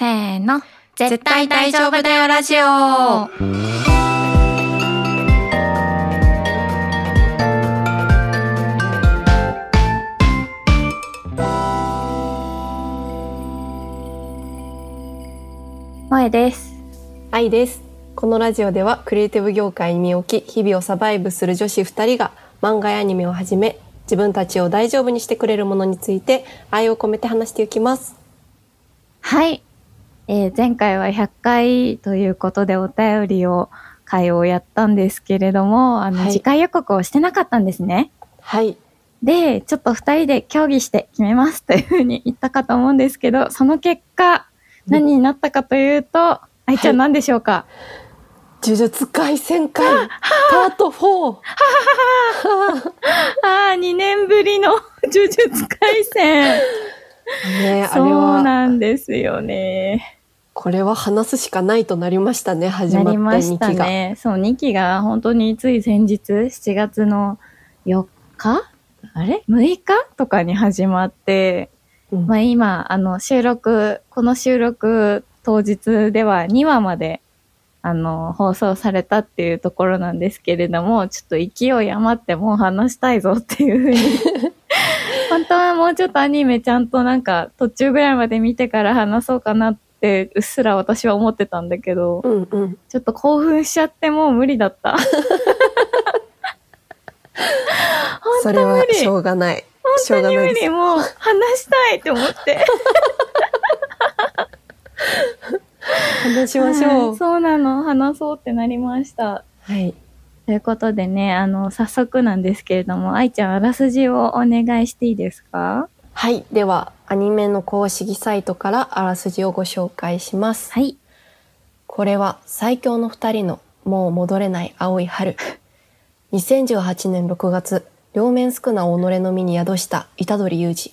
せーの。絶対大丈夫だよラジオ。萌えです。愛ですこのラジオではクリエイティブ業界に身を置き日々をサバイブする女子2人が漫画やアニメをはじめ自分たちを大丈夫にしてくれるものについて愛を込めて話していきますはい。えー前回は100回ということでお便りを、会をやったんですけれども、あの、はい。次回予告をしてなかったんですね。はい。で、ちょっと二人で協議して決めますというふうに言ったかと思うんですけど、その結果、何になったかというと、愛ちゃん何でしょうか、呪術廻戦会。パート4 ああ、2年ぶりの 呪術廻戦。ねあれそうはなんですよね。これは話すしかないとなりましたね始なまってりました2期が、ね。そう、2期が本当につい先日、7月の4日？あれ ?6 日？とかに始まって、うんまあ今、あの、収録、この収録当日では2話まで、あの、放送されたっていうところなんですけれども、ちょっと勢い余ってもう話したいぞっていうふうに。本当はもうちょっとアニメちゃんとなんか途中ぐらいまで見てから話そうかなって、うっすら私は思ってたんだけど、うんうん。ちょっと興奮しちゃってもう無理だった。それはしょうがない。しょうがないです。無理。もう話したいって思って。話しましょはいうそうなの。話そうってなりました。はい。ということでね、あの、早速なんですけれども、愛ちゃんあらすじをお願いしていいですか？はい。ではアニメの公式サイトからあらすじをご紹介しますはい。これは最強の二人のもう戻れない青い春。2018年6月、両面宿儺己の身に宿した虎杖裕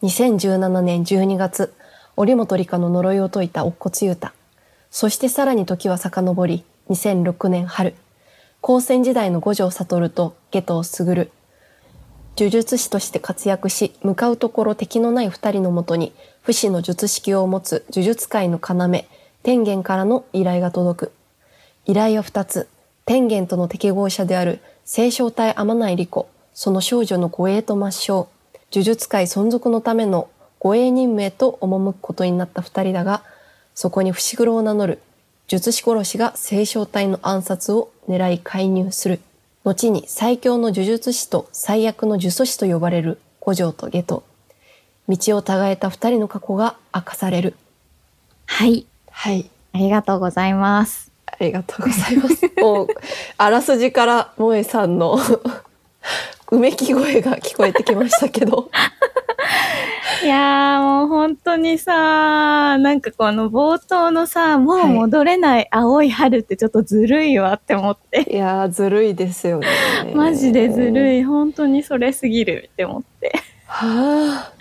二。2017年12月、折本理香の呪いを解いた乙骨雄太。そしてさらに時は遡り、2006年春、高専時代の五条悟と下藤卓。呪術師として活躍し、向かうところ敵のない二人のもとに、不死の術式を持つ呪術界の要、天元からの依頼が届く。依頼は二つ。天元との適合者である清少隊天内理子、その少女の護衛と抹消。呪術界存続のための護衛任務へと赴くことになった二人だが、そこに伏黒を名乗る術師殺しが清少隊の暗殺を狙い介入する。後に最強の呪術師と最悪の呪詛師と呼ばれる五条と下と道を違えた二人の過去が明かされる。はい。はい。ありがとうございます。ありがとうございます。もう、あらすじから萌えさんの うめき声が聞こえてきましたけど。いやーもう本当にさ、なんかこの冒頭のさ、もう戻れない青い春ってちょっとずるいわって思って。いやー、ずるいですよね。マジでずい。るい。本当にそれすぎるって思って。は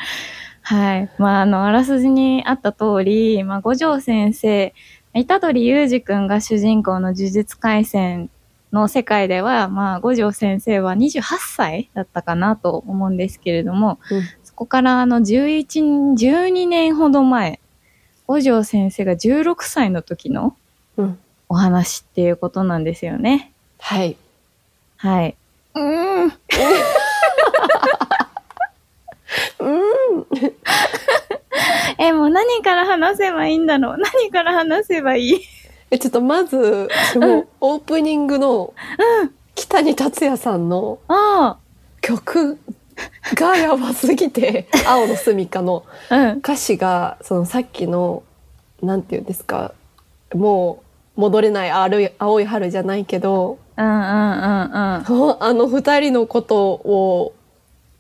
はい。まあ、あの、あらすじにあった通り、まあ、五条先生、虎杖裕二くんが主人公の呪術廻戦の世界では、まあ、五条先生は28歳だったかなと思うんですけれども、うんそこからあの、11、12年ほど前、五条先生が16歳の時の。お話っていうことなんですよね。はい。はい。うーん。うん。え、もう何から話せばいいんだろう？何から話せばいい？え、ちょっとまず、もうオープニングの北に達也さんのあ曲がやばすぎて、青の住処のあ、うん。歌詞が、そのさっきの、なんていうんですか、もう戻れない青い青い春じゃないけど、うんうんうんあの二人のことを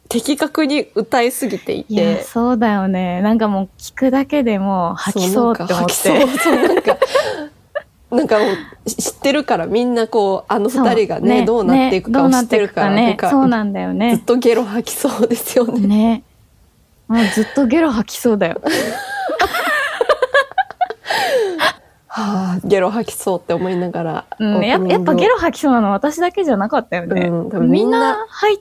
的確に歌いすぎていて。そうだよね。なんかもう聞くだけでもう吐きそうって思って。そうなんかなんか、もう知ってるからみんなこう、あの二人がねそうどうなっていくかを知ってるから、ねかそうなんだよずっね。とゲロ吐きそうですよね。ね。もうずっとゲロ吐きそうだよ。はあ、ゲロ吐きそうって思いながら。うん、ややっぱゲロ吐きそうなの私だけじゃなかったよね。うん多分みんなな吐い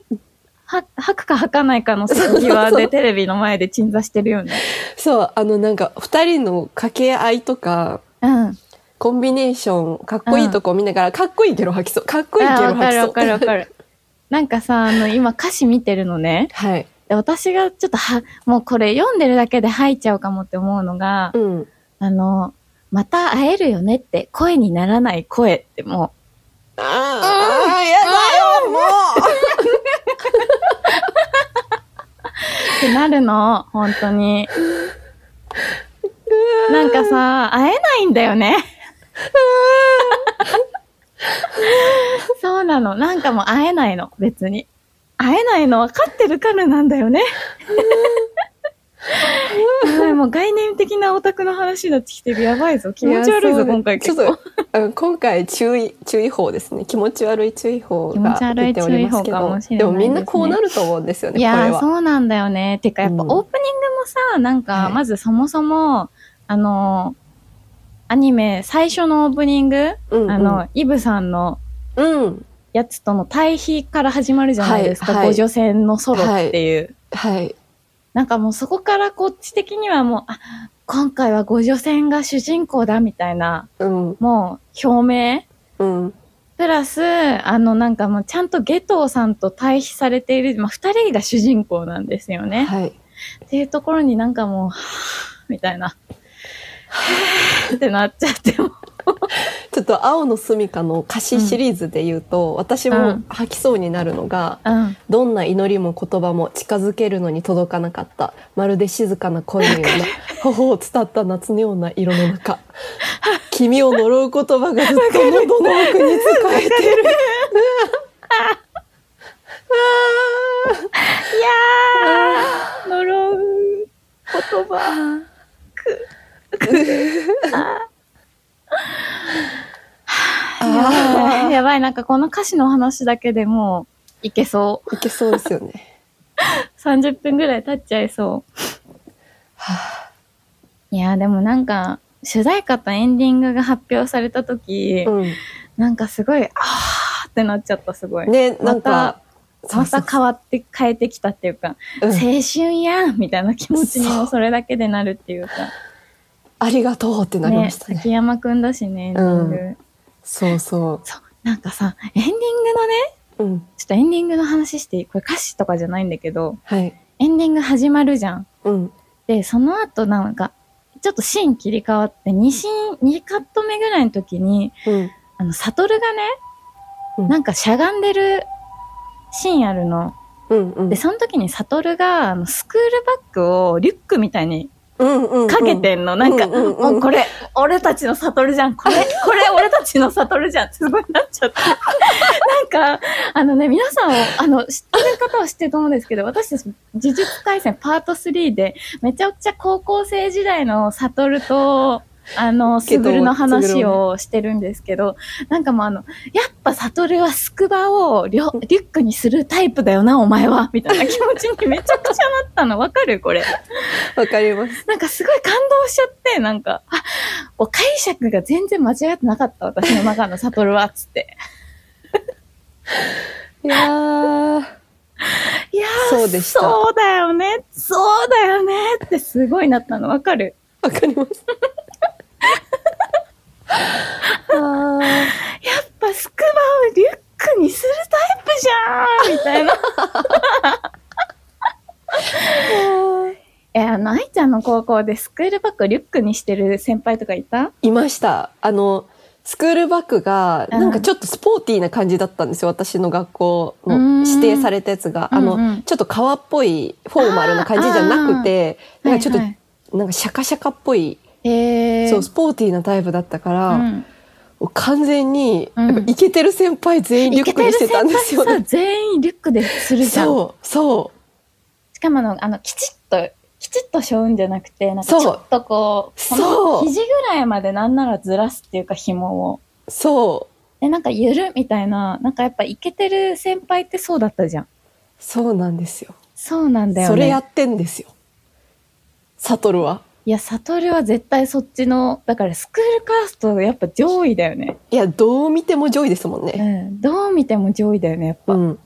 は、吐くか吐かないかの席際でテレビの前で鎮座してるよね。そう、あのなんか二人の掛け合いとか、うん。コンビネーション、かっこいいとこ見ながら、かっこいいゲロ吐きそう。かっこいいゲロ吐きそう。かるわかるわかる。なんかさ、あの、今歌詞見てるのね。はい。で私がちょっとは、もうこれ読んでるだけで吐いちゃうかもって思うのが、うん。あの、また会えるよねって声にならない声ってもああ、やだよ、もう、ってなるの、本当に。う。なんかさ、会えないんだよね。そうなの。なんかもう会えないの、別に。会えないの分かってるからなんだよね。やばいもう概念的なオタクの話になってきてる。やばいぞ。気持ち悪いぞ、やそう今回結構ちょっ。とあの今回注意、注意報ですね。気持ち悪い注意報が出ておりますけど。注意報かもしれないでもみんなこうなると思うんですよね、いや。そうなんだよね。てか、やっぱオープニングもさ、なんか、はいまずそもそも、あのーアニメ、最初のオープニング、うんうんあの、イブさんのうん。やつとの対比から始まるじゃないですか。はい女戦のソロっていう。はい。なんかもうそこからこっち的にはもう、あ、今回は五女戦が主人公だみたいな、うん。もう表明うん。プラス、あのなんかもうちゃんとゲトウさんと対比されている、まあ二人が主人公なんですよね。はい。っていうところになんかもう、はぁみたいな。ってなっちゃっても。ちょっと青の住みかの歌詞シリーズで言うと、私うもん吐きそうになるのが、うん。どんな祈りも言葉も近づけるのに届かなかった。まるで静かな声のような、頬を伝った夏のような色の中。君を呪う言葉がずっと喉の奥に使えてる。いやー、呪う言葉。やばい、やばい、なんかこの歌詞の話だけでもういけそう。いけそうですよね。30分ぐらい経っちゃいそう。いやー、でもなんか、主題歌とエンディングが発表された時、うなんかすごい、あーってなっちゃった、すごい。ん。ね、なんか、また変わって変えてきたっていうか、うん青春やんみたいな気持ちにもそれだけでなるっていうか。ありがとうってなりまね、したね。崎山くんだしね。うんそうそそう。なんかさ、エンディングのね、う。うん。ちょっとエンディングの話していい？これ歌詞とかじゃないんだけど、はい。エンディング始まるじゃん。うん。で、その後なんか、ちょっとシーン切り替わって、2シーン、2カット目ぐらいの時に、うん。あの、サトルがね、うんなんかしゃがんでるシーンあるの。うん。うんで、その時にサトルが、あの、スクールバッグをリュックみたいにかけてんの。なんか、もうこれ、俺たちのサトルじゃん。これ、これ俺たちのサトルじゃん。すごいなっちゃって。なんか、あのね、皆さんを、あの、知ってる方は知ってると思うんですけど、私たち、呪術廻戦パート3で、めちゃくちゃ高校生時代のサトルと、あの、スグルの話をしてるんですけど、なんかもうあの、やっぱサトルはスクバをリョリュックにするタイプだよな、お前は。みたいな気持ちにめちゃくちゃなったの。わかるこれ。わかります。なんかすごい感動しちゃって、なんか、あ、解釈が全然間違ってなかった、私の中のサトルは、つって。いやー。いやー、そうでしたそうだよね、そうだよねってすごいなったの、わかるわかります。あ ーやっぱスクバをリュックにするタイプじゃんみたいな。え、あの、愛ちゃんの高校でスクールバッグをリュックにしてる先輩とかいた？いました。あの、スクールバッグが、うんなんかちょっとスポーティーな感じだったんですよ。私の学校のうん指定されたやつが。あの、うんうんちょっと革っぽいフォーマルな感じじゃなくて、なんかちょっと、なんかシャカシャカっぽい、そう、スポーティーなタイプだったから、うん完全に、うんやっぱイケてる先輩全員リュックにしてたんですよね。全員リュックでするじゃん。そう、そう。しかもあの、あの、きちっと、きちっと背負うんじゃなくて、なんかちょっとこう、こそうの肘ぐらいまでなんならずらすっていうか紐を。そう。で、なんかゆるみたいな、なんかやっぱイケてる先輩ってそうだったじゃん。そうなんですよ。そうなんだよね。それやってんですよ。サトルは。いや、サトルは絶対そっちの、だからスクールカーストやっぱ上位だよね。いや、どう見ても上位ですもんうね。ん。どう見ても上位だよね、やっぱ。うん。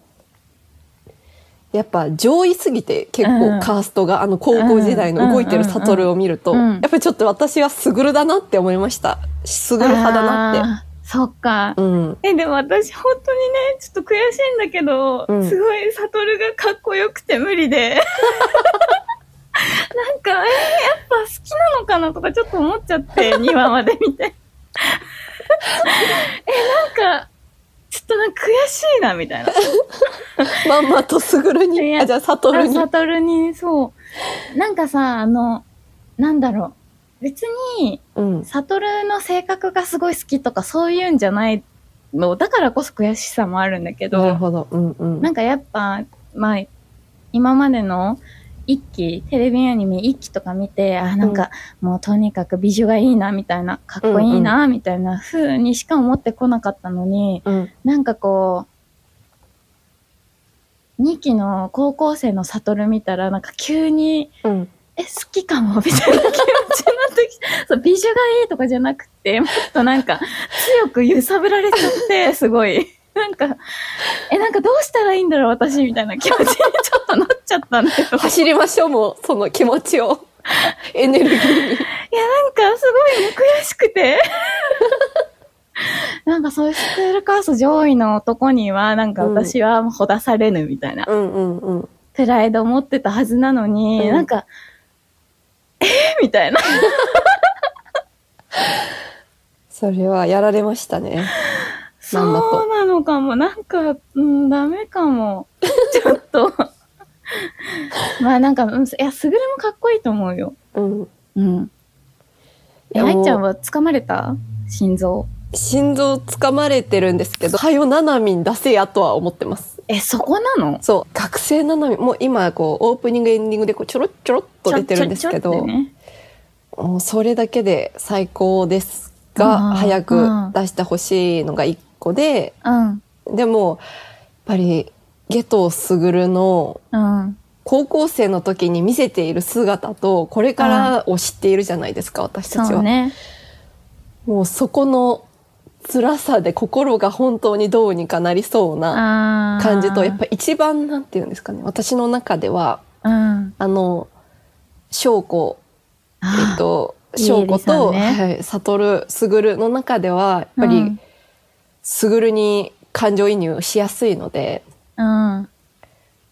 いやっぱ上位すぎて結構カーストが、あの高校時代の動いてる悟を見ると、うんうんうんやっぱりちょっと私はすぐるだなって思いました。すぐる派だなって。そっか。うん。え、でも私本当にね、ちょっと悔しいんだけど、うんすごいサトルがかっこよくて無理で。なんか、えーやっぱ好きなのかなとかちょっと思っちゃって、2話まで見て。え、なんか、ちょっとなんか悔しいな、みたいな。まんまとすぐるいに、やあ、じゃあ悟あに。サトルに、そう。なんかさ、あの、なんだろう。別に、うん。サトルの性格がすごい好きとかそういうんじゃないの、だからこそ悔しさもあるんだけど、なるほど。うんうん。なんかやっぱ、まあ、今までの一期、テレビアニメ一期とか見て、あ、なんか、もうとにかく美女がいいな、みたいな、かっこいいな、みたいな風にしか思ってこなかったのに、うん。なんかこう、2期の高校生のサトル見たら、なんか急に、うん。え、好きかもみたいな気持ちになってきて、そう、美女がいいとかじゃなくて、もっとなんか、強く揺さぶられちゃって、すごい。なんか、え、なんかどうしたらいいんだろう、私、みたいな気持ちに ちょっとなっちゃったんだけど。い走りましょう、もう、その気持ちを。エネルギーに。や、なんか、すごいね悔しくて。なんか、そういうスクールカースト上位の男には、なんか私はほだされぬみたいな。プライドを持ってたはずなのに、うんなんか、えーみたいな。それはやられましたね。そうなのかも。なんか、うん、ダメかも。ちょっと。まあなんか、うんいや、すぐれもかっこいいと思うよ。うん。うん。え、愛ちゃんは掴まれた？心臓。心臓掴まれてるんですけど、はよななみん出せやとは思ってます。え、そこなの？そう。学生ななみん、もう今、こう、オープニング、エンディングでこうちょろっちょろっと出てるんですけど、ねもうそれだけで最高ですが、早く出してほしいのが一個で、うん。でも、やっぱり、ゲトスグルのうん。高校生の時に見せている姿と、これからを知っているじゃないですか、私たちは。ね。もうそこの辛さで心が本当にどうにかなりそうな感じと、やっぱ一番なんていうんですかね、私の中では、うん。あの、翔子、えあっと、翔子と、ねはい、悟、すぐるの中では、やっぱりうん、すぐるに感情移入しやすいので、うん。なん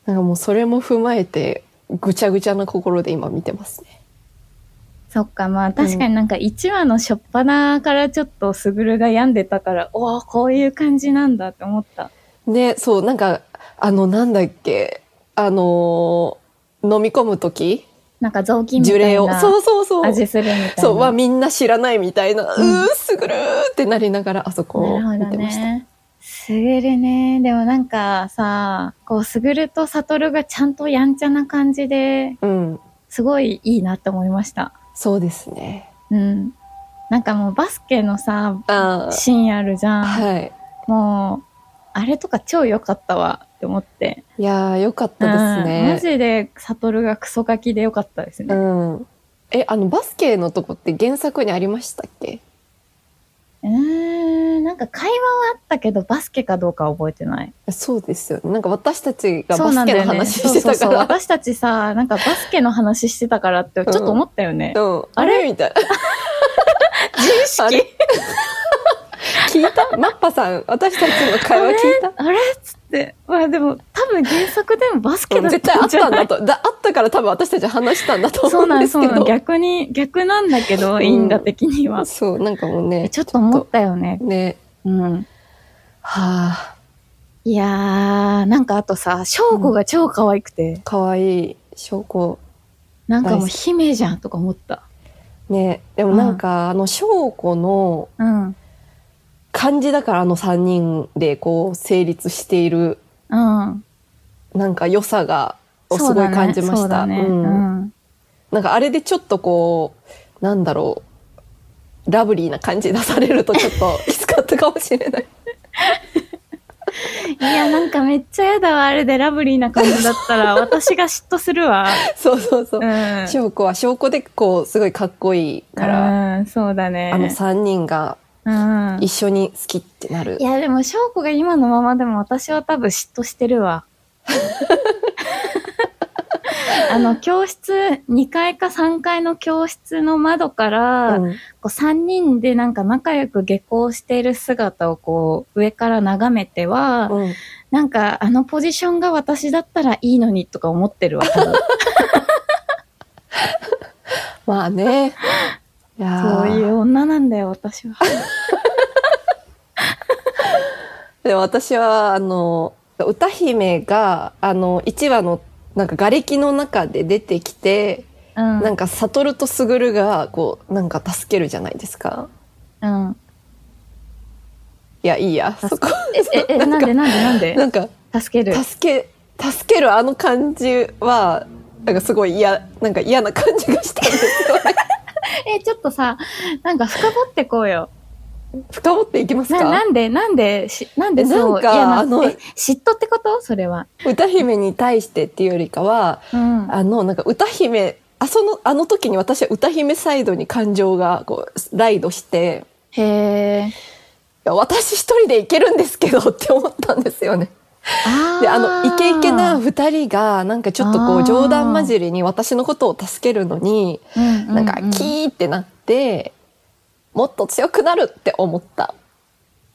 かもうそれも踏まえて、ぐちゃぐちゃな心で今見てますね。そっか、まあ確かになんか1話の初っ端からちょっとすぐるが病んでたから、おおこういう感じなんだって思った。で、そう、なんか、あの、なんだっけ、あのー飲み込む時なんか雑巾みた。いなそうそうそう。味するみたいな。そう、はみんな知らないみたいな、ううんー、すぐるーってなりながら、あそこを見てました。ね。すぐるね。でもなんかさ、こう、すぐるとさとるがちゃんとやんちゃな感じで、うん。すごいいいなって思いました。そうですね。うん。なんかもうバスケのさ、あシーンあるじゃん。あ、はい。もう、あれとか超良かったわって思って。いやー、よかったですうんマね。ジでサトルがクソガキで良かったですうね。ん。え、あの、バスケのとこって原作にありましたっけ？うーん、なんか会話はあったけど、バスケかどうかは覚えてない。そうですよね。なんか私たちがそバスケのうなんだよね。話そうそうそう。してたから。私たちさ、なんかバスケの話してたからってちょっと思ったよね。うん。あれ？あれみたいな。自意識？聞いた？マッパさん、私たちの会話聞いた？あれ？っつって。まあでも、多分原作でもバスケだっうん絶対あったんだと。だあったから多分私たち話したんだと思うんですけど。そうなん逆に、逆なんだけど、ん因果的には。そう、なんかもうね。ちょっと思ったよね。ね。うん。はあ、いやー、なんかあとさ、翔子が超可愛くて、かわいい証拠。なんかもう姫じゃんとか思った。ね。でもなんか、あの、証拠のうん。漢字だからあの3人でこう成立している、うん。なんか良さが、をすごい感じました。そうだね。ううんん。なんかあれでちょっとこう、なんだろう、ラブリーな感じ出されるとちょっときつかったかもしれない。いや、なんかめっちゃやだわ、あれでラブリーな感じだったら、私が嫉妬するわ。そうそうそうう。ん。証拠は証拠でこうすごいかっこいいから、うん、そうだね。あの3人がうん。一緒に好きってなるい。や、でも、翔子が今のままでも私は多分嫉妬してるわ。あの、教室、2階か3階の教室の窓から、うんこう3人でなんか仲良く下校している姿をこう上から眺めては、うんなんかあのポジションが私だったらいいのにとか思ってるわ。まあね。いやーそういう女なんだよ、私は。で私はあの歌姫があの1話のなんか瓦礫の中で出てきて、うん。なんか悟と卓がこうなんか助けるじゃないですか。うん。いやいいやそこえ、え、え、なんでなんでなんで？なんか助ける。助け助けるあの感じはなんかすごい嫌なんか嫌な感じがしたんですよね。え、ちょっとさ、なんか深掘ってこうよ。深掘っていきますな、か？なんで、なんで、し、なんでそうなんかあのえ嫉妬ってこと？それは。歌姫に対してっていうよりかはうん。あのなんか歌姫あそのあの時に私は歌姫サイドに感情がこうライドしてへえ。私一人で行けるんですけどって思ったんですよね。であのイケイケな二人がなんかちょっとこう冗談交じりに私のことを助けるのにうんうんうんなんかキーってなってもっと強くなるって思った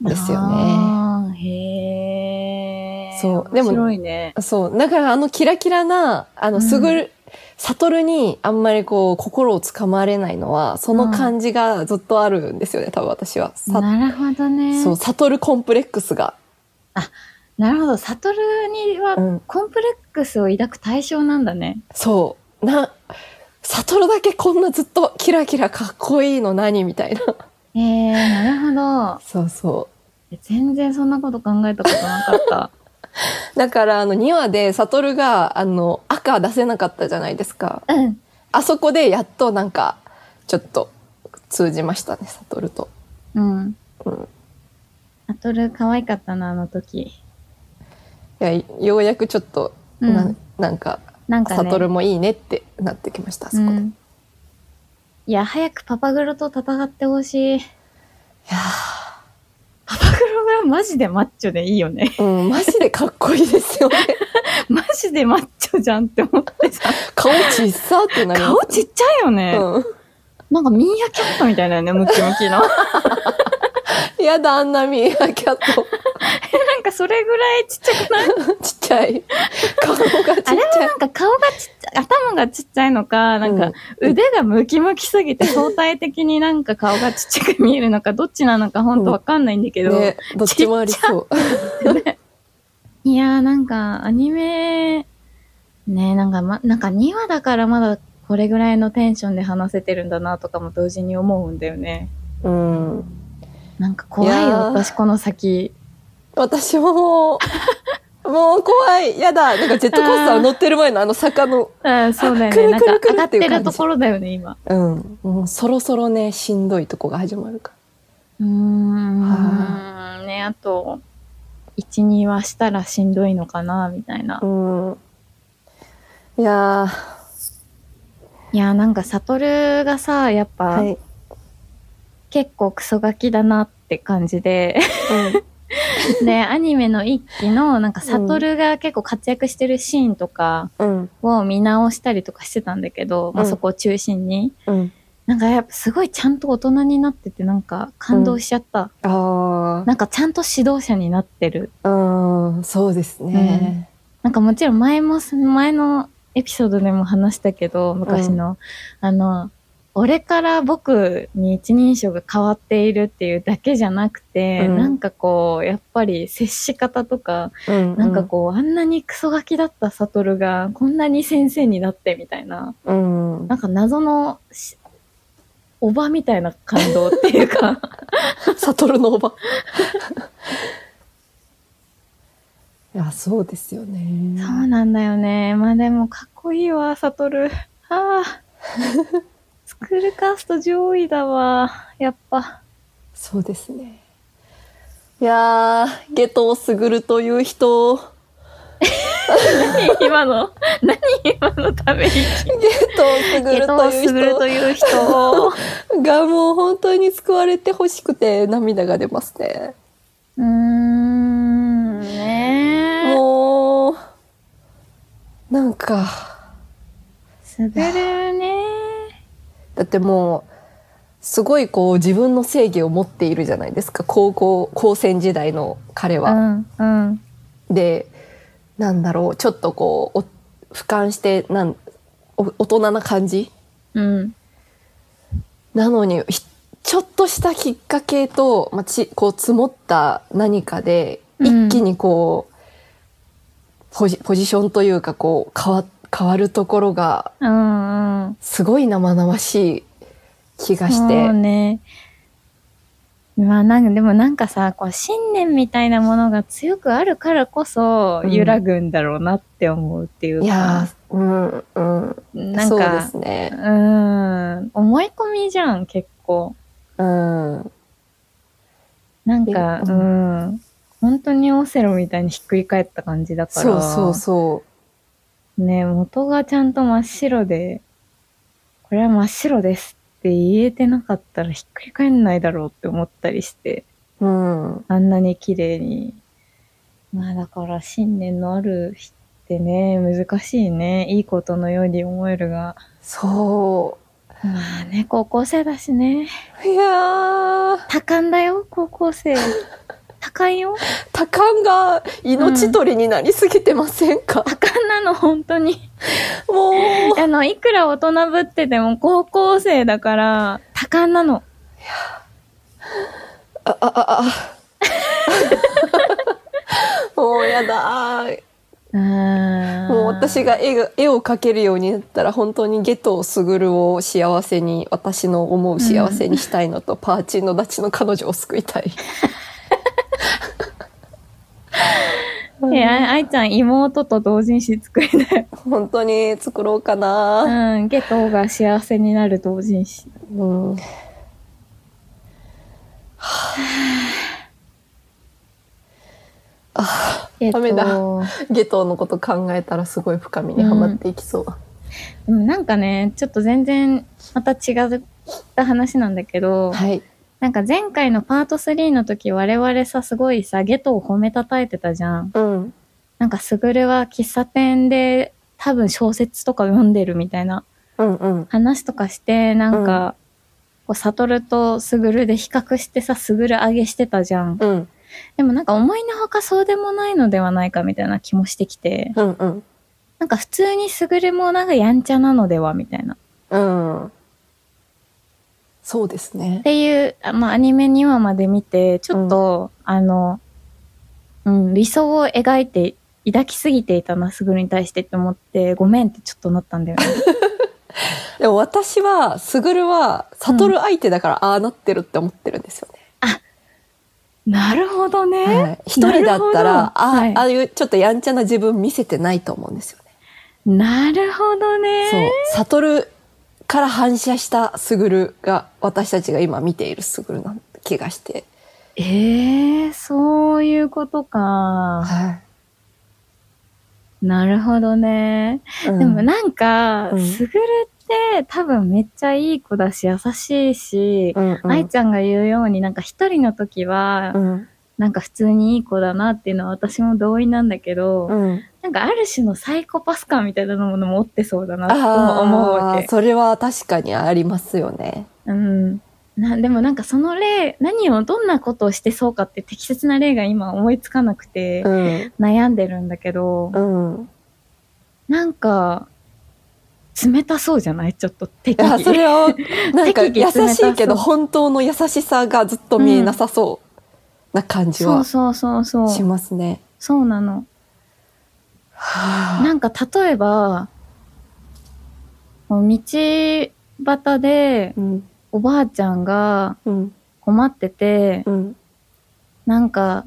んですよね。へえ。そうでも面白いね。そうだからあのキラキラなあのすぐる、悟にあんまりこう心をつかまれないのはその感じがずっとあるんですよね多分私は。さなるほどね。そう悟コンプレックスが。なるほど。サトルにはうんコンプレックスを抱く対象なんだね。そうな悟だけこんなずっとキラキラかっこいいの何みたいな。へえ、なるほど。そうそう。全然そんなこと考えたことなかった。だからあの2話で悟があの赤出せなかったじゃないですか。うん。あそこでやっとなんかちょっと通じましたね悟と。うん。うんサトル可愛かったな、あの時。いやようやくちょっと、うんななんかなんかね。悟もいいねってなってきましたあそこで。いうん。いや、早くパパグロと戦ってほしい。やパパグロがマジでマッチョでいいよね。ーうんマジでかっこいいですよね。マジでマッチョじゃんって思ってさ。顔ちっさってなります顔ちっちゃいよね。うん。なんかミーアキャットみたいだよね、ムキムキの。やだあんなミーアキャット なんかそれぐらいちっちゃくない？ちっちゃい顔がちっちあれはゃいなんか顔がちっちゃい、頭がちっちゃいのか、なんか腕がムキムキすぎて相対的になんか顔がちっちゃく見えるのか、どっちなのかほんとわかんないんだけど。ねどっちもありそう。いやーなんかアニメ、ねなんかま、なんか2話だからまだこれぐらいのテンションで話せてるんだなとかも同時に思うんだよね。うん。なんか怖いよ、私この先。私ももう、怖い。やだ。なんかジェットコースター乗ってる前のあの坂の。うん、そうだよくね。なんかるくるくるってう感じるところだよね、今。うん。もうそろそろね、しんどいとこが始まるかうーん、ね、あと、1、2話したらしんどいのかな、みたいなら。。うん。いやいや、なんか、サトルがさ、やっー、ぱ、はい。結構クソガキだなって感じで、で、アニメの一期の、なんか、サトルが結構活躍してるシーンとかうん。を見直したりとかしてたんだけど、まあうんそこを中心に。うん。なんかやっぱすごいちゃんと大人になってて、なんか感動しちゃった。あなんかちゃんと指導者になってる。あ、うん、そうですね。なんかもちろん前も、前のエピソードでも話したけど、昔の、あの、俺から僕に一人称が変わっているっていうだけじゃなくて、うんなんかこう、やっぱり接し方とか、うん。なんかこう、あんなにクソガキだったサトルが、こんなに先生になってみたいな、うん。うん。なんか謎のし、おばみたいな感動っていうか、サトルのおば。いや、そうですよね。そうなんだよね。まあでもかっこいいわ、サトル。ああ。スクールカースト上位だわ。やっぱ。そうですね。いやー、ゲトウスグルという人、何今の、何今のため息。ゲトトウスグルとういう人。人がもう本当に救われてほしくて涙が出ますね。うーん、ねえ。もう、なんか、すぐるね。だってもうすごいこう自分の正義を持っているじゃないですか高校高専時代の彼は。うん、うん。でなんだろうちょっとこうお俯瞰してなんお大人な感じ？うん。なのにひちょっとしたきっかけと、まあ、ちこう積もった何かでうん一気にこう、ポジポジションというかこう変わ変わるところがうん、うん。すごい生々しい気がしそうて。ね。まあなんか、でもなんかさ、こう、信念みたいなものが強くあるからこそ、うん揺らぐんだろうなって思うっていうか。いやーうんうんそうでなんか、すね。うん、思い込みじゃん、結構。うんなんか、えううんん。本当にオセロみたいにひっくり返った感じだから。そうそうそう。ね、元がちゃんと真っ白で、これは真っ白ですって言えてなかったらひっくり返んないだろうって思ったりして、うん。あんなに綺麗に。まあだから信念のある人ってね、難しいね。いいことのように思えるが。そまあね、高校生だしね。う。いやー、多感だよ、高校生。多感よ。多感が命取りになりすぎてませんか、多感なの、本当に。もう。あの、いくら大人ぶってても高校生だから、多感なの。あ、あ、あ、あ。もうやだー。ももう私が絵が絵を描けるようになったら本当にゲトスグルを幸せに私の思う幸せにしたいのと、パーチンのダチの彼女を救いたい。え、あ愛ちゃん妹と同人誌作りだよ。本当に作ろうかな。うん、ゲトが幸せになる同人誌。うん。えっダメだと、ゲトのこと考えたらすごい深みにはまっていきそう。でもなんかね、ちょっと全然また違った話なんだけど、はい。なんか前回のパート3の時我々さ、すごいさ、ゲトを褒めたたえてたじゃん。うん。なんかすぐるは喫茶店で多分小説とか読んでるみたいな。話とかして、なんか、こう、サトルとスグルで比較してさ、スグル上げしてたじゃん。うん。でもなんか思いのほかそうでもないのではないかみたいな気もしてきて、うんうん。なんか普通にスグルもなんかやんちゃなのではみたいな。っうん。そうですね。ていう、あまあアニメ2話まで見て、ちょっと、あの、うん、理想を描いて、抱きすぎていたな、スグルに対してって思って、ごめんってちょっとなったんだよね。でも私は、スグルは、サトル相手だからああなってるって思ってるんですよね。なるほどね。はい一人だったら、ああ、はいああいうちょっとやんちゃな自分見せてないと思うんですよね。なるほどね。そう。サトルから反射したスグルが、私たちが今見ているスグルな気がして。ええー、そういうことか。はなるほどね。い。でもなんか、うんすぐるって多分めっちゃいい子だし優しいし、うん、うん、愛ちゃんが言うようになんか一人の時は、うん、なんか普通にいい子だなっていうのは私も同意なんだけど、うん。なんかある種のサイコパス感みたいなものも持ってそうだなとあ思うわけ。あそれは確かにありますよね。うん。な、でもなんかその例、何をどんなことをしてそうかって適切な例が今思いつかなくてうん、悩んでるんだけど、うん。なんか、冷たそうじゃない？ちょっと適宜。それは、なんか 優しいけど、本当の優しさがずっと見えなさそうな感じはそうそうそうそう。しますね。そうなの。はなんか例えば、道端でうん、おばあちゃんがうん、困ってて、うん、なんか、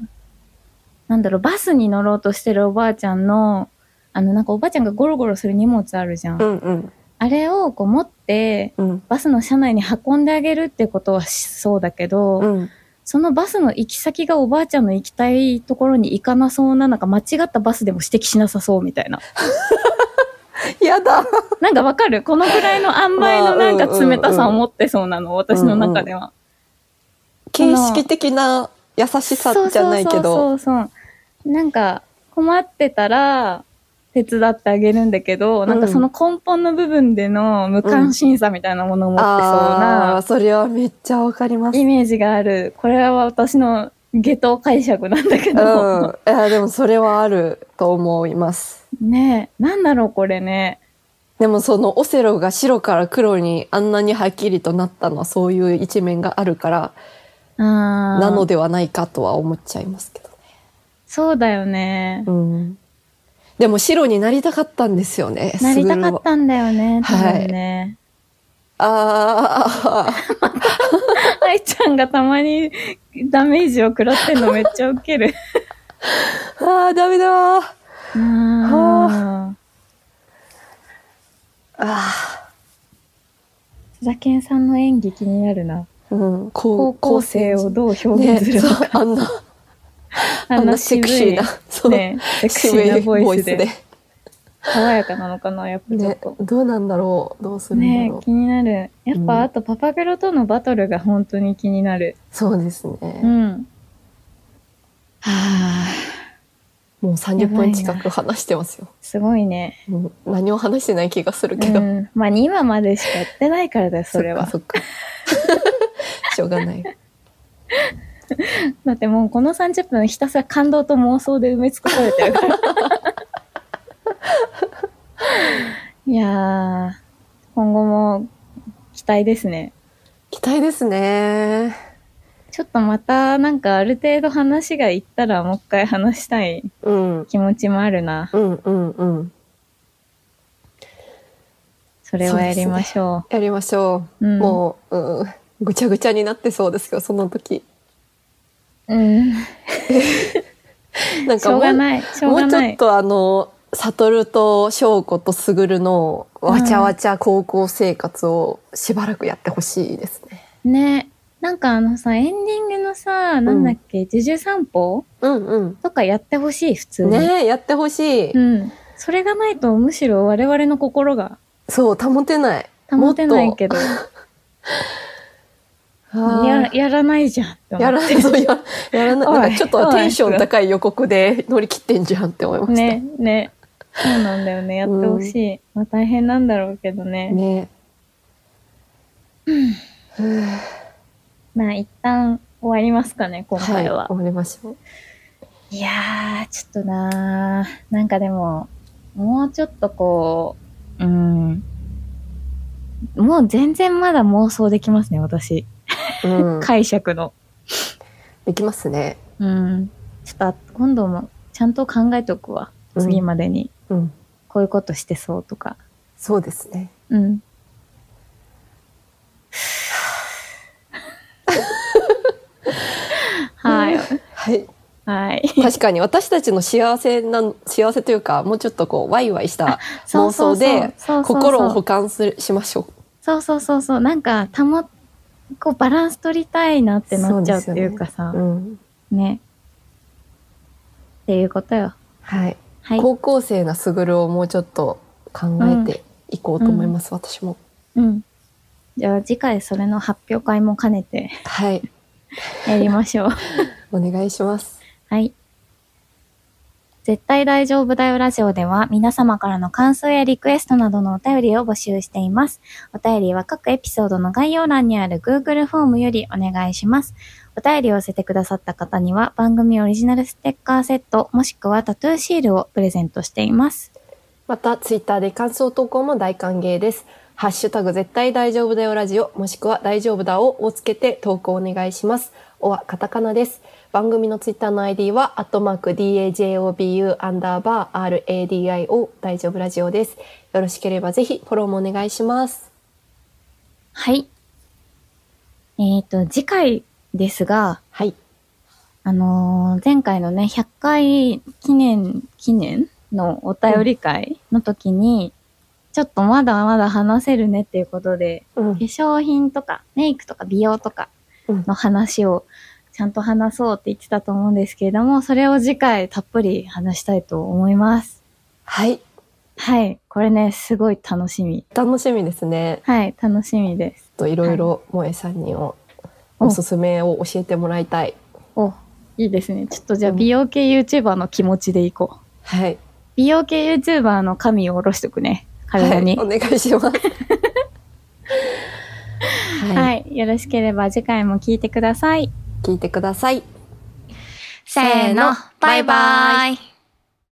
なんだろう、バスに乗ろうとしてるおばあちゃんの、あの、なんかおばあちゃんがゴロゴロする荷物あるじゃん。うん、うん、あれをこう持って、うん、バスの車内に運んであげるってことはしそうだけど、うん。そのバスの行き先がおばあちゃんの行きたいところに行かなそうな、なんか間違ったバスでも指摘しなさそうみたいな。やだ。なんかわかる？このぐらいの塩梅のなんか冷たさを持ってそうなの、私の中では。形式的な優しさじゃないけど。そうそうそうそう。なんか困ってたら、手伝ってあげるんだけど、なんかその根本の部分での無関心さみたいなものを持ってそうなあーそれはめっちゃわかります。イメージがある。これは私の下等解釈なんだけうん。ど。いや、でもそれはあると思います。ねえ、なんだろうこれね。でもそのオセロが白から黒にあんなにはっきりとなったのはそういう一面があるからなのではないかとは思っちゃいますけどね。そうだよね。うん。でも白になりたかったんですよね。なりたかったんだよね。多はい分ね。ああ、愛ちゃんがたまにダメージを食らってんのめっちゃウケる。ああ、ダメだー。ああ須田健さんの演技気になるな。あ、うん、高校生をどう表ね現するのか。そうあんな、あんなセクシーな、そう、ね、セクシーなボイスで。爽やかなのかな、やっぱちょっねと。、どうなんだろうどうするんだろう、ね気になる。やっぱ、うんあとパパグロとのバトルが本当に気になる。そうですね。うん。はあ、もう30分近く話してますよ。すごいね。うん何も話してない気がするうけど。ん。まあ2話までしかやってないからだよ、それは。しょうがない。だってもうこの30分ひたすら感動と妄想で埋め尽くされてるから。いやー、今後も期待ですね。期待ですね。ちょっとまたなんかある程度話がいったらもう一回話したいうん。気持ちもあるな。うんうんうん。それはやりましょやりましょう。う。うん、もう、うん、ぐちゃぐちゃになってそうですよ、その時。うん。なんかもうちょ。っとあの、悟と翔子と卓のわちゃわちゃ高校生活をしばらくやってほしいですね。ね。なんかあのさ、エンディングのさ、なんだっけ、呪術散歩？うんうん。とかやってほしい、普通に。ねえ、やってほしい。うん。それがないとむしろ我々の心がそう、保てない。保てないけど、ややらないじゃんって思やって。らそうややらない。なんかちょっとテンション高い予告で乗り切ってんじゃんって思いました。ね、ね。そうなんだよね。やってほしい。まあ大変なんだろうけどね。ね。まあ一旦終わりますかね、今はい、回は。終わりましょう。い、やー、ちょっとなー。なんかでも、もうちょっとこう、うん。もう全然まだ妄想できますね、私。うん、解釈の。できますね。うん。ちょっとあ今度もちゃんと考えておくわ。うん次までに。うん、こういうことしてそうとか。そうですね。うん。はい。はい。はい。確かに私たちの幸せな、幸せというか、もうちょっとこう、ワイワイした妄想で、心を補完する、しましょう。そうそうそうそう。なんか、たも、こうバランス取りたいなってなっちゃうっていうかさ。うん。ね。っていうことよ。はい。はい。高校生なスグルをもうちょっと考えていこうと思います、私も。うん。じゃあ次回それの発表会も兼ねてはい。やりましょう。お願いします。はい。絶対大丈夫だよラジオでは皆様からの感想やリクエストなどのお便りを募集しています。お便りは各エピソードの概要欄にある Google フォームよりお願いします。お便りを寄せてくださった方には番組オリジナルステッカーセットもしくはタトゥーシールをプレゼントしています。また、ツイッターで感想投稿も大歓迎です。ハッシュタグ絶対大丈夫だよラジオ、もしくは大丈夫だををつけて投稿お願いします。おはカタカナです。番組のツイッターの ID は、アットマーク DAJOBU アンダーバー RADIO 大丈夫ラジオです。よろしければぜひフォローもお願いします。はい。えっ、と、次回ですが、はい。あのー前回のね、100回記念、記念のお便り会の時に、ちょっとまだまだ話せるねっていうことで、うん化。粧品とかメイクとか美容とかうんの話をちゃんと話そうって言ってたと思うんですけれども、それを次回たっぷり話したいと思います。はい。はい。これね、すごい楽しみ。楽しみですね。はい、楽しみです。といろいろ萌えさんにお、おすすめを教えてもらいたい。お、いいですね。ちょっとじゃあ美容系 YouTuber の気持ちでいこう。はい。美容系 YouTuber の神を下ろしとくね。体に。はい、お願いします。はい、はい、よろしければ次回も聞いてください。聞いてください。せーの、バイバイ。